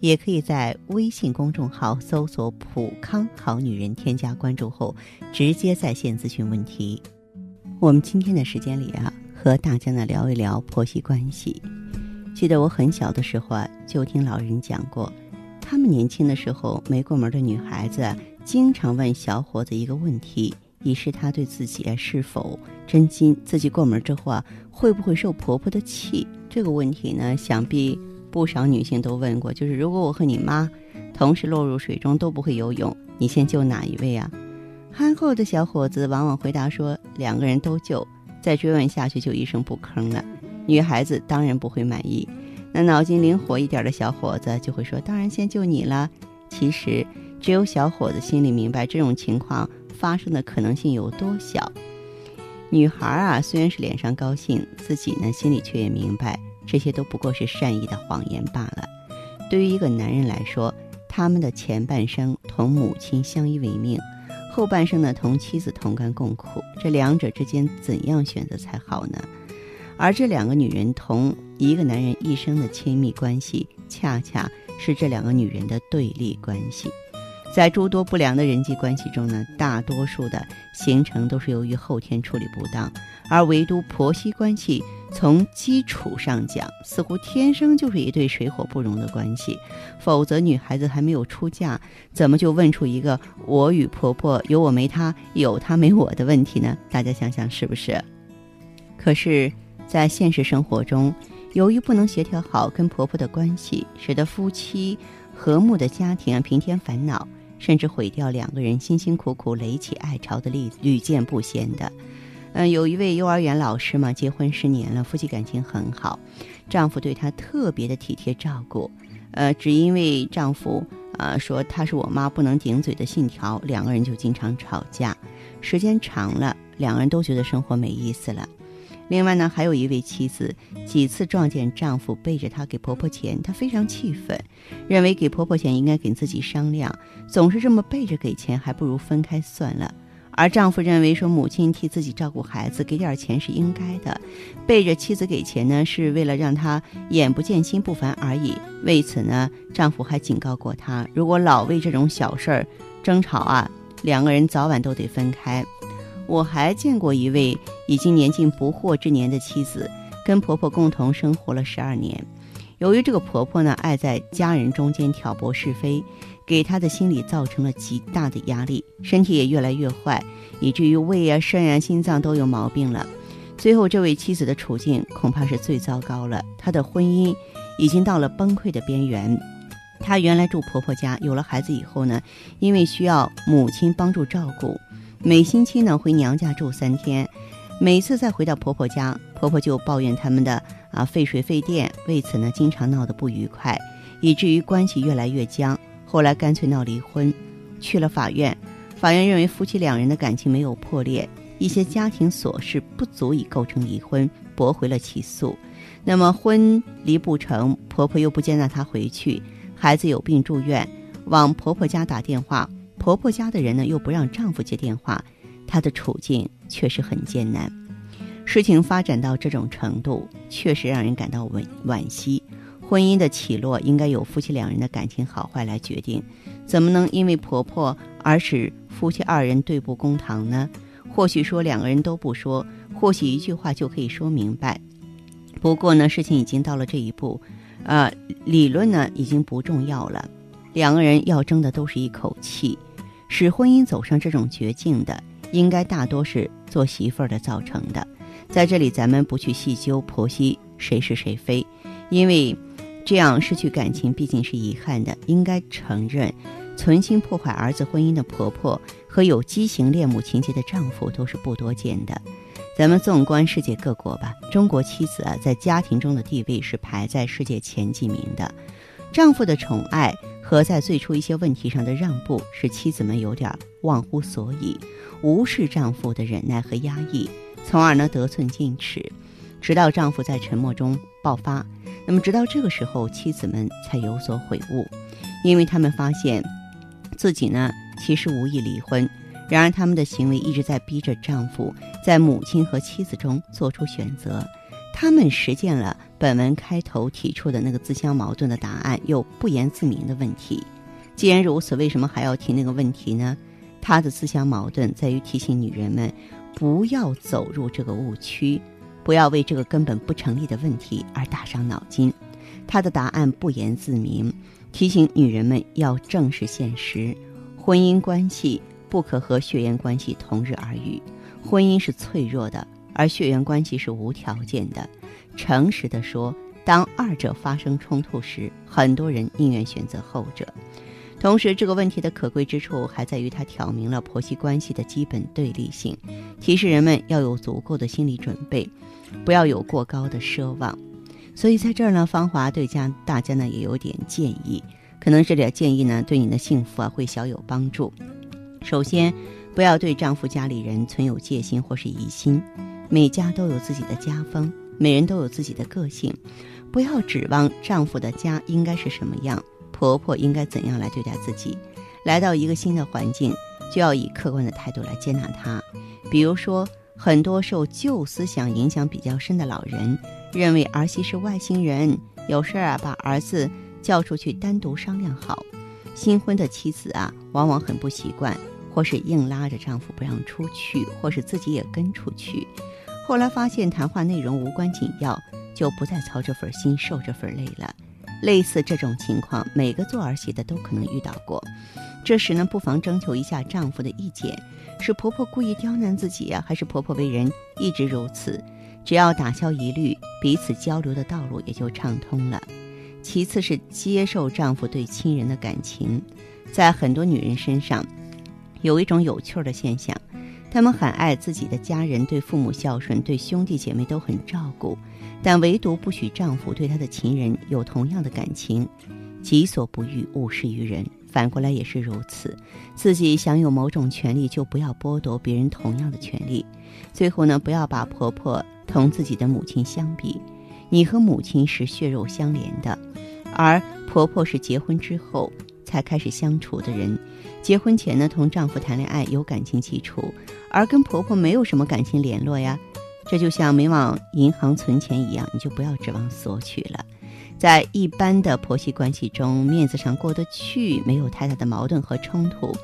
也可以在微信公众号搜索“普康好女人”，添加关注后，直接在线咨询问题。我们今天的时间里啊，和大家呢聊一聊婆媳关系。记得我很小的时候啊，就听老人讲过，他们年轻的时候，没过门的女孩子经常问小伙子一个问题，以示他对自己是否真心，自己过门之后啊，会不会受婆婆的气？这个问题呢，想必。不少女性都问过，就是如果我和你妈同时落入水中都不会游泳，你先救哪一位啊？憨厚的小伙子往往回答说两个人都救。再追问下去就一声不吭了。女孩子当然不会满意。那脑筋灵活一点的小伙子就会说当然先救你了。其实只有小伙子心里明白这种情况发生的可能性有多小。女孩啊，虽然是脸上高兴，自己呢心里却也明白。这些都不过是善意的谎言罢了。对于一个男人来说，他们的前半生同母亲相依为命，后半生呢同妻子同甘共苦。这两者之间怎样选择才好呢？而这两个女人同一个男人一生的亲密关系，恰恰是这两个女人的对立关系。在诸多不良的人际关系中呢，大多数的形成都是由于后天处理不当，而唯独婆媳关系。从基础上讲，似乎天生就是一对水火不容的关系。否则，女孩子还没有出嫁，怎么就问出一个“我与婆婆有我没她，有她没我的”问题呢？大家想想是不是？可是，在现实生活中，由于不能协调好跟婆婆的关系，使得夫妻和睦的家庭啊平添烦恼，甚至毁掉两个人辛辛苦苦垒起爱巢的例子屡见不鲜的。嗯，有一位幼儿园老师嘛，结婚十年了，夫妻感情很好，丈夫对她特别的体贴照顾。呃，只因为丈夫啊说她是我妈不能顶嘴的信条，两个人就经常吵架。时间长了，两个人都觉得生活没意思了。另外呢，还有一位妻子几次撞见丈夫背着她给婆婆钱，她非常气愤，认为给婆婆钱应该给自己商量，总是这么背着给钱，还不如分开算了。而丈夫认为说母亲替自己照顾孩子，给点钱是应该的，背着妻子给钱呢，是为了让她眼不见心不烦而已。为此呢，丈夫还警告过她，如果老为这种小事儿争吵啊，两个人早晚都得分开。我还见过一位已经年近不惑之年的妻子，跟婆婆共同生活了十二年。由于这个婆婆呢，爱在家人中间挑拨是非。给她的心理造成了极大的压力，身体也越来越坏，以至于胃啊、肾啊、心脏都有毛病了。最后，这位妻子的处境恐怕是最糟糕了。她的婚姻已经到了崩溃的边缘。她原来住婆婆家，有了孩子以后呢，因为需要母亲帮助照顾，每星期呢回娘家住三天。每次再回到婆婆家，婆婆就抱怨他们的啊费水费电，为此呢经常闹得不愉快，以至于关系越来越僵。后来干脆闹离婚，去了法院。法院认为夫妻两人的感情没有破裂，一些家庭琐事不足以构成离婚，驳回了起诉。那么婚离不成，婆婆又不接纳她回去，孩子有病住院，往婆婆家打电话，婆婆家的人呢又不让丈夫接电话，她的处境确实很艰难。事情发展到这种程度，确实让人感到惋惋惜。婚姻的起落应该由夫妻两人的感情好坏来决定，怎么能因为婆婆而使夫妻二人对簿公堂呢？或许说两个人都不说，或许一句话就可以说明白。不过呢，事情已经到了这一步，呃，理论呢已经不重要了。两个人要争的都是一口气，使婚姻走上这种绝境的，应该大多是做媳妇儿的造成的。在这里，咱们不去细究婆媳谁是谁非，因为。这样失去感情毕竟是遗憾的，应该承认，存心破坏儿子婚姻的婆婆和有畸形恋母情节的丈夫都是不多见的。咱们纵观世界各国吧，中国妻子啊在家庭中的地位是排在世界前几名的，丈夫的宠爱和在最初一些问题上的让步，使妻子们有点忘乎所以，无视丈夫的忍耐和压抑，从而呢得寸进尺，直到丈夫在沉默中爆发。那么，直到这个时候，妻子们才有所悔悟，因为他们发现自己呢其实无意离婚，然而他们的行为一直在逼着丈夫在母亲和妻子中做出选择。他们实践了本文开头提出的那个自相矛盾的答案，又不言自明的问题。既然如此，为什么还要提那个问题呢？他的自相矛盾在于提醒女人们不要走入这个误区，不要为这个根本不成立的问题而打伤脑筋。他的答案不言自明，提醒女人们要正视现实：婚姻关系不可和血缘关系同日而语，婚姻是脆弱的。而血缘关系是无条件的。诚实的说，当二者发生冲突时，很多人宁愿选择后者。同时，这个问题的可贵之处还在于它挑明了婆媳关系的基本对立性，提示人们要有足够的心理准备，不要有过高的奢望。所以，在这儿呢，芳华对家大家呢也有点建议，可能这点建议呢对你的幸福啊会小有帮助。首先，不要对丈夫家里人存有戒心或是疑心。每家都有自己的家风，每人都有自己的个性，不要指望丈夫的家应该是什么样，婆婆应该怎样来对待自己。来到一个新的环境，就要以客观的态度来接纳她。比如说，很多受旧思想影响比较深的老人，认为儿媳是外星人，有事儿啊把儿子叫出去单独商量好。新婚的妻子啊，往往很不习惯，或是硬拉着丈夫不让出去，或是自己也跟出去。后来发现谈话内容无关紧要，就不再操这份心、受这份累了。类似这种情况，每个做儿媳的都可能遇到过。这时呢，不妨征求一下丈夫的意见：是婆婆故意刁难自己呀，还是婆婆为人一直如此？只要打消疑虑，彼此交流的道路也就畅通了。其次是接受丈夫对亲人的感情，在很多女人身上，有一种有趣儿的现象。他们很爱自己的家人，对父母孝顺，对兄弟姐妹都很照顾，但唯独不许丈夫对他的情人有同样的感情。己所不欲，勿施于人。反过来也是如此，自己享有某种权利，就不要剥夺别人同样的权利。最后呢，不要把婆婆同自己的母亲相比。你和母亲是血肉相连的，而婆婆是结婚之后才开始相处的人。结婚前呢，同丈夫谈恋爱有感情基础。而跟婆婆没有什么感情联络呀，这就像没往银行存钱一样，你就不要指望索取了。在一般的婆媳关系中，面子上过得去，没有太大的矛盾和冲突，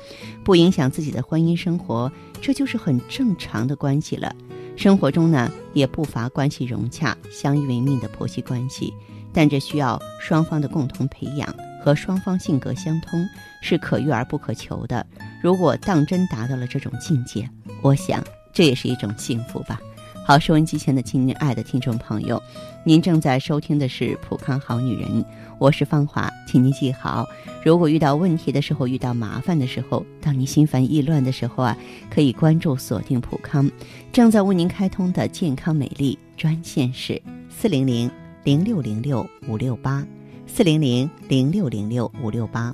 不影响自己的婚姻生活，这就是很正常的关系了。生活中呢，也不乏关系融洽、相依为命的婆媳关系，但这需要双方的共同培养和双方性格相通，是可遇而不可求的。如果当真达到了这种境界，我想，这也是一种幸福吧。好，收音机前的亲爱的听众朋友，您正在收听的是《普康好女人》，我是芳华，请您记好，如果遇到问题的时候，遇到麻烦的时候，当你心烦意乱的时候啊，可以关注锁定普康，正在为您开通的健康美丽专线是四零零零六零六五六八四零零零六零六五六八。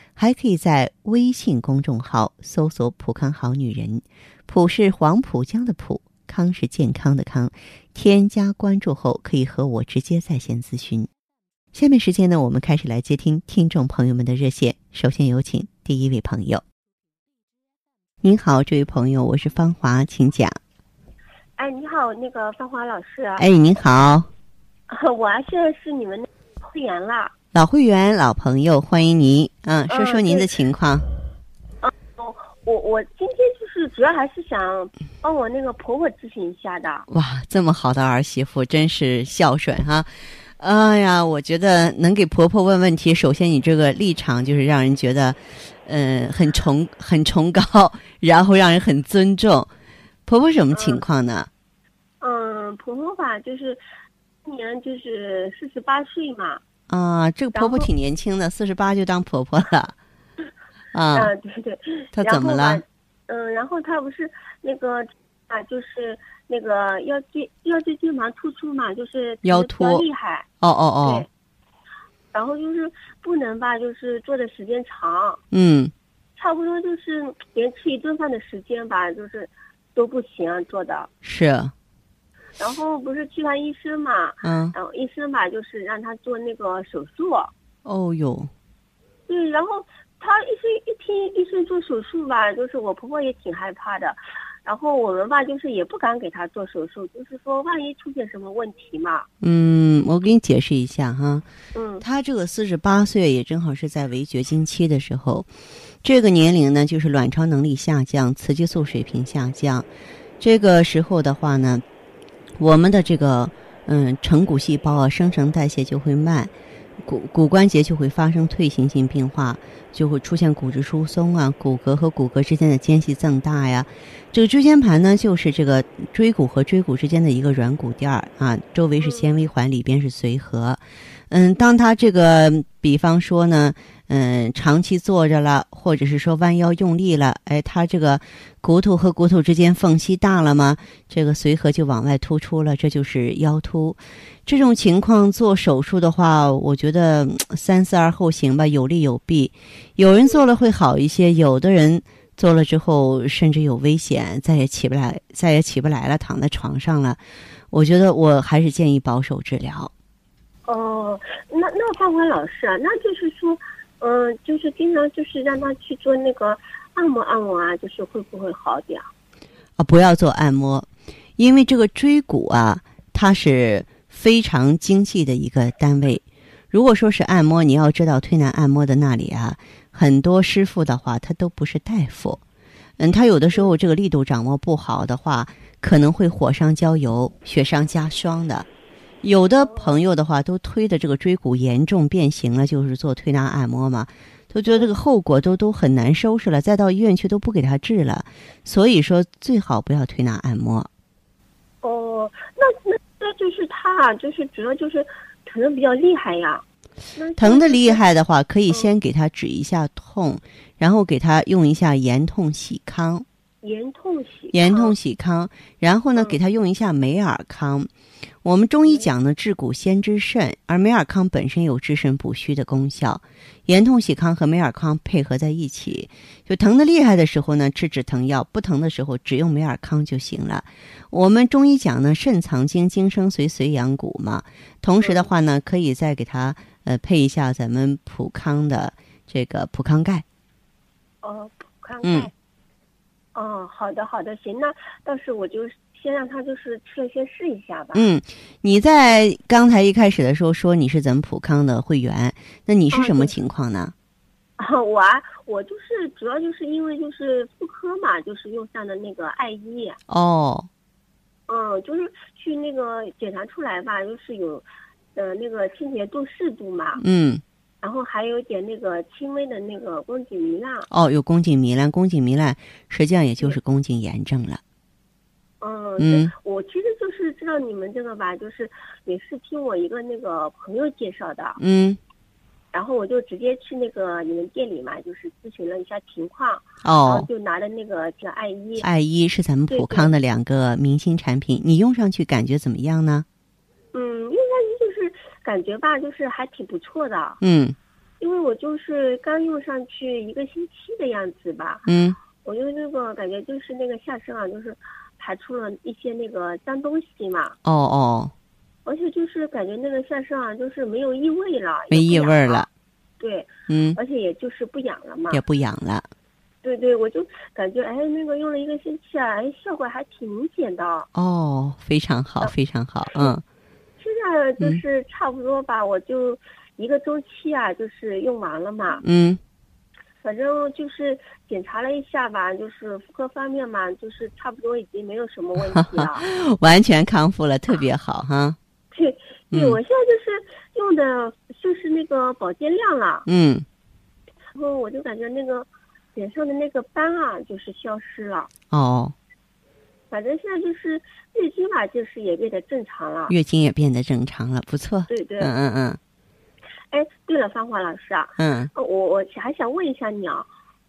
还可以在微信公众号搜索“普康好女人”。浦是黄浦江的浦，康是健康的康。添加关注后，可以和我直接在线咨询。下面时间呢，我们开始来接听听众朋友们的热线。首先有请第一位朋友。您好，这位朋友，我是芳华，请讲。哎，你好，那个芳华老师。哎，您好。我现在是你们会员了。老会员，老朋友，欢迎您。嗯，说说您的情况。嗯，我我今天就是主要还是想帮我那个婆婆咨询一下的。哇，这么好的儿媳妇，真是孝顺哈。哎呀，我觉得能给婆婆问问题，首先你这个立场就是让人觉得，嗯，很崇很崇高，然后让人很尊重。婆婆什么情况呢？嗯，婆婆吧，就是今年就是四十八岁嘛。啊，这个婆婆挺年轻的，四十八就当婆婆了。啊，对对。她怎么了？嗯，然后她不是那个啊，就是。那个腰椎腰椎间盘突出嘛，就是腰突厉害。哦哦哦。对。然后就是不能吧，就是坐的时间长。嗯。差不多就是连吃一顿饭的时间吧，就是都不行做的。是。然后不是去看医生嘛？嗯。然后医生吧，就是让他做那个手术。哦哟。对，然后他医生一听医生做手术吧，就是我婆婆也挺害怕的。然后我们吧，就是也不敢给他做手术，就是说万一出现什么问题嘛。嗯，我给你解释一下哈。嗯。他这个四十八岁，也正好是在围绝经期的时候，这个年龄呢，就是卵巢能力下降，雌激素水平下降，这个时候的话呢，我们的这个嗯成骨细胞啊，生成代谢就会慢。骨骨关节就会发生退行性病化，就会出现骨质疏松啊，骨骼和骨骼之间的间隙增大呀。这个椎间盘呢，就是这个椎骨和椎骨之间的一个软骨垫儿啊，周围是纤维环，里边是髓核。嗯，当它这个，比方说呢。嗯，长期坐着了，或者是说弯腰用力了，哎，他这个骨头和骨头之间缝隙大了吗？这个髓核就往外突出了，这就是腰突。这种情况做手术的话，我觉得三思而后行吧，有利有弊。有人做了会好一些，有的人做了之后甚至有危险，再也起不来，再也起不来了，躺在床上了。我觉得我还是建议保守治疗。哦，那那范官老师啊，那就是说。嗯，就是经常就是让他去做那个按摩按摩啊，就是会不会好点？啊，不要做按摩，因为这个椎骨啊，它是非常精细的一个单位。如果说是按摩，你要知道推拿按摩的那里啊，很多师傅的话，他都不是大夫。嗯，他有的时候这个力度掌握不好的话，可能会火上浇油、雪上加霜的。有的朋友的话都推的这个椎骨严重变形了，就是做推拿按摩嘛，都觉得这个后果都都很难收拾了，再到医院去都不给他治了，所以说最好不要推拿按摩。哦，那那那就是他，就是主要就是疼的比较厉害呀。疼的厉害的话，可以先给他止一下痛，然后给他用一下炎痛喜康。炎痛喜炎痛喜康，然后呢，给他用一下美尔康。我们中医讲呢，治骨先治肾，而美尔康本身有治肾补虚的功效。盐痛喜康和美尔康配合在一起，就疼的厉害的时候呢，吃止疼药；不疼的时候，只用美尔康就行了。我们中医讲呢，肾藏精，精生髓，髓养骨嘛。同时的话呢，可以再给他呃配一下咱们普康的这个普康钙。哦，普康钙。哦，好的，好的，行，那到时我就先让他就是吃了先试一下吧。嗯，你在刚才一开始的时候说你是咱们普康的会员，那你是什么情况呢？啊，我啊，我就是主要就是因为就是妇科嘛，就是用上的那个艾依。哦。嗯，就是去那个检查出来吧，就是有，呃，那个清洁度适度嘛。嗯。然后还有点那个轻微的那个宫颈糜烂哦，有宫颈糜烂，宫颈糜烂实际上也就是宫颈炎症了。嗯嗯，我其实就是知道你们这个吧，就是也是听我一个那个朋友介绍的。嗯，然后我就直接去那个你们店里嘛，就是咨询了一下情况。哦，然后就拿了那个叫艾依。艾依是咱们普康的两个明星产品，你用上去感觉怎么样呢？嗯。用上去就是感觉吧，就是还挺不错的。嗯，因为我就是刚用上去一个星期的样子吧。嗯，我用那个感觉就是那个下身啊，就是排出了一些那个脏东西嘛。哦哦。而且就是感觉那个下身啊，就是没有异味了，没异味了，对，嗯，而且也就是不痒了嘛。也不痒了。对对，我就感觉哎，那个用了一个星期啊，哎，效果还挺明显的。哦，非常好，非常好，嗯现在就是差不多吧，我就一个周期啊，就是用完了嘛。嗯，反正就是检查了一下吧，就是妇科方面嘛，就是差不多已经没有什么问题了。完全康复了，特别好哈。对，对，嗯我现在就是用的就是那个保健量了，嗯，然后我就感觉那个脸上的那个斑啊，就是消失了。哦，反正现在就是月经吧，就是也变得正常了。月经也变得正常了，不错。对对，嗯嗯嗯哎，对了，芳华老师啊，嗯，呃我我还想问一下你啊，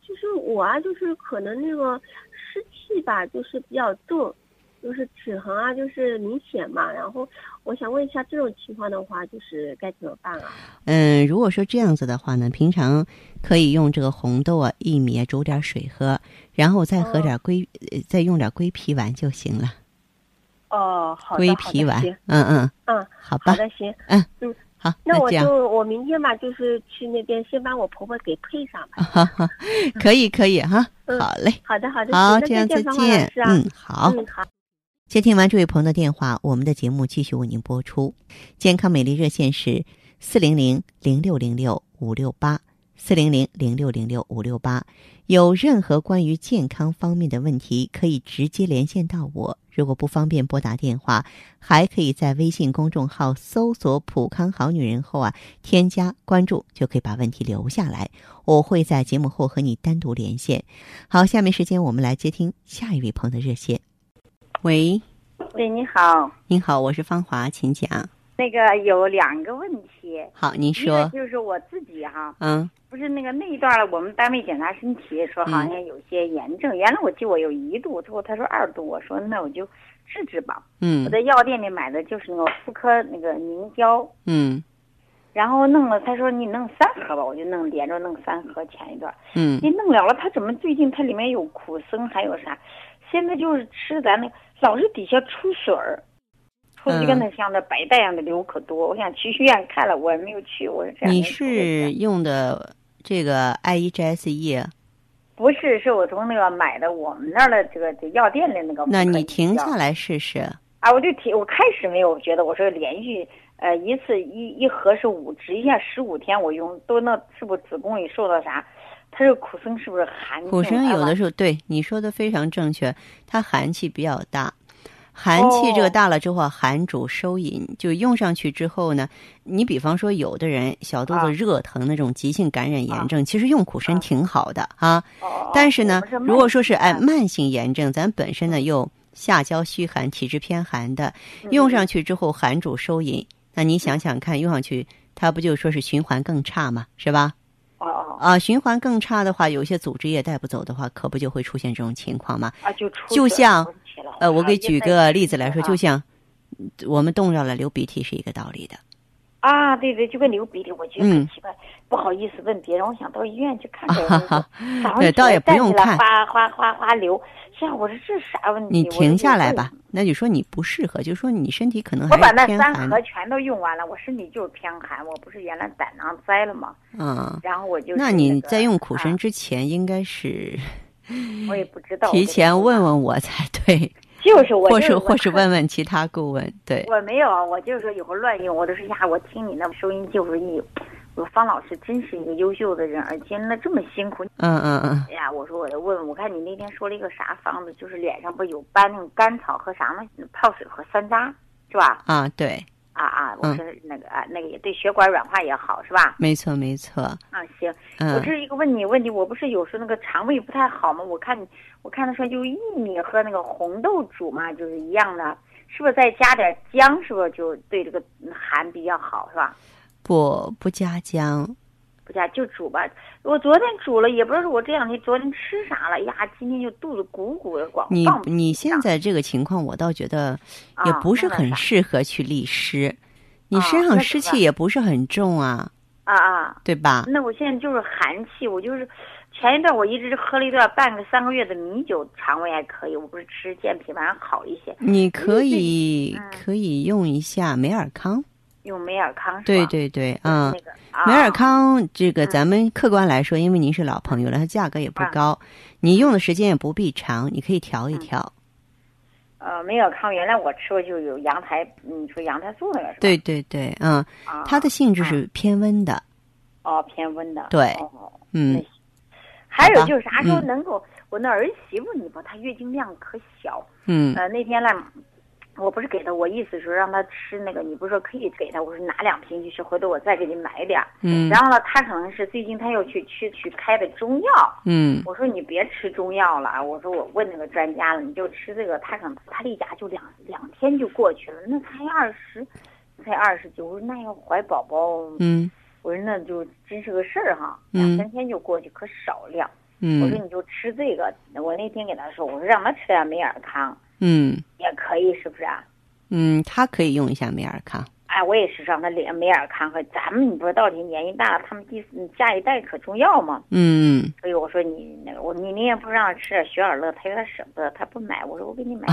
就是我啊，就是可能那个湿气吧，就是比较重，就是齿痕啊，就是明显嘛。然后我想问一下，这种情况的话，就是该怎么办啊？嗯，如果说这样子的话呢，平常可以用这个红豆啊薏米煮点水喝，然后再喝点龟，呃再用点龟皮丸就行了。哦，好的，龟好皮丸嗯嗯，嗯，好吧好，的，行。嗯嗯，好，那我就我明天吧，就是去那边先把我婆婆给配上吧。哈哈，可以可以哈，嗯好嘞，好的，好的，好，行这样再那再见，芳华老见。嗯，好。嗯，好。接听完这位朋友的电话，我们的节目继续为您播出。健康美丽热线是四零零零六零六五六八四零零零六零六五六八。有任何关于健康方面的问题，可以直接连线到我。如果不方便拨打电话，还可以在微信公众号搜索“普康好女人”后啊，添加关注，就可以把问题留下来。我会在节目后和你单独连线。好，下面时间我们来接听下一位朋友的热线。喂，喂，你好，你好，我是芳华，请讲。那个有两个问题，好，您说，就是我自己哈，嗯。不是那个那一段了，我们单位检查身体说好像有些炎症，原来我记我有一度，之后他说二度，我说那我就治治吧。嗯。我在药店里买的就是那个妇科那个凝胶，嗯。然后弄了，他说你弄三盒吧，我就弄连着弄三盒。前一段。嗯。你弄了了，他怎么最近它里面有苦参还有啥？现在就是吃咱那老是底下出水儿，出的就跟那像那白带一样的流可多。我想去医院看了，我也没有去。我是这样你是用的这个 I E G S E，不是？是我从那个买的我们那儿的这个这药店的那个。那你停下来试试。啊！我就停，我开始没有觉得，我说连续呃一次一一盒是五支，一下十五天我用，都那是不是子宫里受到啥？它这个苦参是不是寒？苦参有的哎时候对你说的非常正确，它寒气比较大。寒气这个哦。大了之后，寒主收引，就用上去之后呢，你比方说有的人小肚啊。子热疼那种急性感染炎啊。症，其实用苦参啊。挺好的啊。哦但是呢我，如果说是哎慢慢性炎症，咱本身呢又下焦虚寒、体质偏寒的，嗯。用上去之后寒主收引，那你想想看，用上去它不就说是循环更差嘛，是吧？哦哦啊，循环更差的话，有些组织也带不走的话，可不就会出现这种情况吗？啊，就出就像呃，我给举个例子来说，啊就像我们冻着了流鼻涕是一个道理的。啊，对对，就跟流鼻涕，我觉得嗯很奇怪，不好意思问别人，我想到医院去看看。哈哈倒也不用看哗哗哗哗流。是啊，我说这啥问题？你停下来吧，那就说你不适合，就说你身体可能我把那三盒全都用完了，我身体就是偏寒，我不是原来胆囊塞了吗？嗯。然后我就那你在用苦参啊之前，应该是我也不知道，提前问问，我才对，就是我或是或是问问其他顾问。对，我没有，我就是说有会乱用，我都是呀，我听你那收音机，我说咦，我说方老师真是一个优秀的人，而且那这么辛苦。嗯嗯嗯，哎呀，我说我得问问，我看你那天说了一个啥方子，就是脸上不有斑，那种甘草和啥吗？泡水和山楂，是吧？啊，对，啊啊，我嗯说那个啊，那个也对血管软化也好，是吧？没错没错。啊，行，我嗯这是一个问你问题，我不是有时候那个肠胃不太好吗？我看你，我看他说就薏米和那个红豆煮嘛，就是一样的，是不是再加点姜，是不是就对这个寒比较好，是吧？不不加姜，不加就煮吧。我昨天煮了，也不知道我这两天昨天吃啥了呀，今天就肚子鼓鼓的，光你你现在这个情况，我倒觉得也啊不是很适合去利湿，你啊身上湿气也不是很重啊。啊啊啊，对吧？那我现在就是寒气，我就是前一段我一直喝了一段半个三个月的米酒，肠胃还可以。我不是吃健脾丸好一些，你可以嗯可以用一下美尔康。用美尔康是吧？对对对，嗯那，个啊美尔康这个嗯咱们客观来说，因为您是老朋友了，它价格也不啊高，你用的时间也不必长，你可以调一嗯调。呃，美尔康原来我吃过就有阳台，你说阳台素那个是吧？对对对，嗯，啊，它的性质是偏温的，哦偏温的。对哦嗯还有就是啥时候嗯能够，我那儿媳妇你吧，她月经量可小。嗯呃，那天呢，我不是给他，我意思是让他吃那个，你不是说可以给他，我说拿两瓶去吃，回头我再给你买点儿。嗯然后呢，他可能是最近他又去去去开的中药，嗯我说你别吃中药了，我说我问那个专家了，你就吃这个，他可能他例假就两两天就过去了，那才二十，才二十九，我说那要怀宝宝，嗯我说那就真是个事儿哈，嗯两三天就过去，可少量。我说嗯你就吃这个，我那天给他说，我说让他吃点美尔康嗯也可以，是不是啊？嗯，他可以用一下美尔康。哎，我也是让他连美尔康和咱们，你不是到底年纪大了，他们第四下一代可重要嘛。嗯，所以我说你那个我你你也不让他吃点雪尔乐，他有点舍不得，他不买。我说我给你买，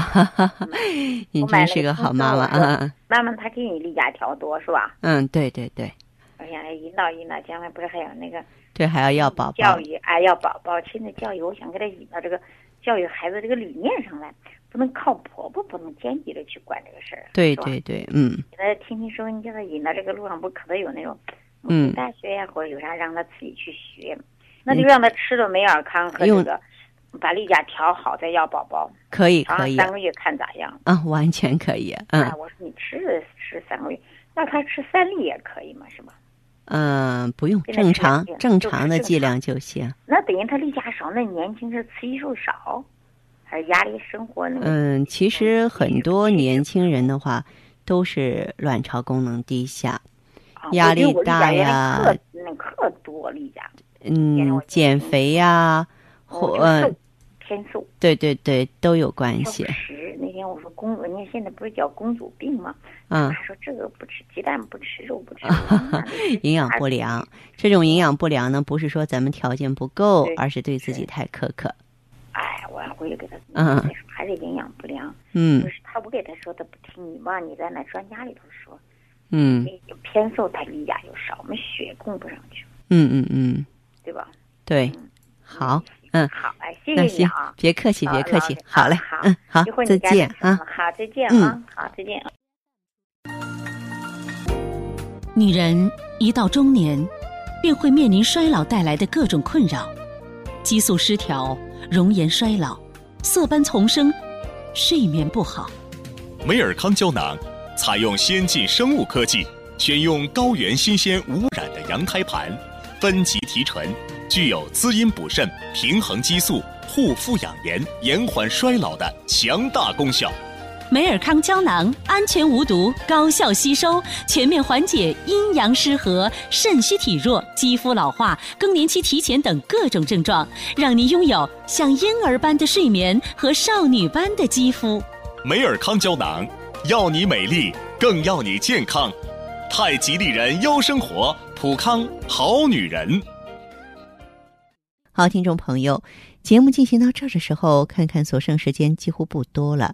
你真是个那个好妈妈啊！慢慢他给你例假调多是吧？嗯，对对对我想来引导引导，将来不是还有那个对，还要要宝宝教。育，哎，要宝宝亲子教育，我想给他引到这个教育孩子这个理念上来，不能靠婆婆，不能间接的去管这个事儿。对对对，嗯给他听听收音机，他引到这个路上，不可能有那种嗯大学呀，或者有啥让他自己去学，那就让他吃了美尔康和这个，把例假调好再要宝宝，可以可以三个月看咋样。啊，完全可以。哎，嗯我说你吃吃三个月，那他吃三粒也可以嘛，是吧？嗯，不用正常正常的剂量就行。那等于他例假少，那年轻是雌激素少，还是压力生活那个？嗯，其实很多年轻人的话都是卵巢功能低下，啊压力大呀课那课多例假，嗯，减肥呀，或呃我就瘦，偏瘦。对对对，都有关系。食。那天我说公，人家现在不是叫公主病吗？嗯，他说这个不吃鸡蛋，不吃肉，不吃 营养不良，这种营养不良呢，不是说咱们条件不够，而是对自己太苛刻。哎，我回去给他，嗯再说还是营养不良。嗯就是他，我给他说，他不听。你吧，你在那专家里头说，嗯偏瘦，他例假就少，我们血供不上去，嗯嗯嗯，对吧？对，好，嗯，好，哎，谢谢你啊，。别客气，别客气，好嘞好，嗯，好一会儿，再见啊。好，再见嗯啊，好，再见。女人一到中年，便会面临衰老带来的各种困扰，激素失调、容颜衰老、色斑丛生、睡眠不好。美尔康胶囊采用先进生物科技，选用高原新鲜无污染的羊胎盘，分级提纯，具有滋阴补肾、平衡激素、护肤养颜、延缓衰老的强大功效。美尔康胶囊安全无毒，高效吸收，全面缓解阴阳失和、肾虚体弱、肌肤老化、更年期提前等各种症状，让您拥有像婴儿般的睡眠和少女般的肌肤。美尔康胶囊，要你美丽，更要你健康。太极丽人优生活，普康好女人。好，听众朋友，节目进行到这儿的时候，看看所剩时间几乎不多了。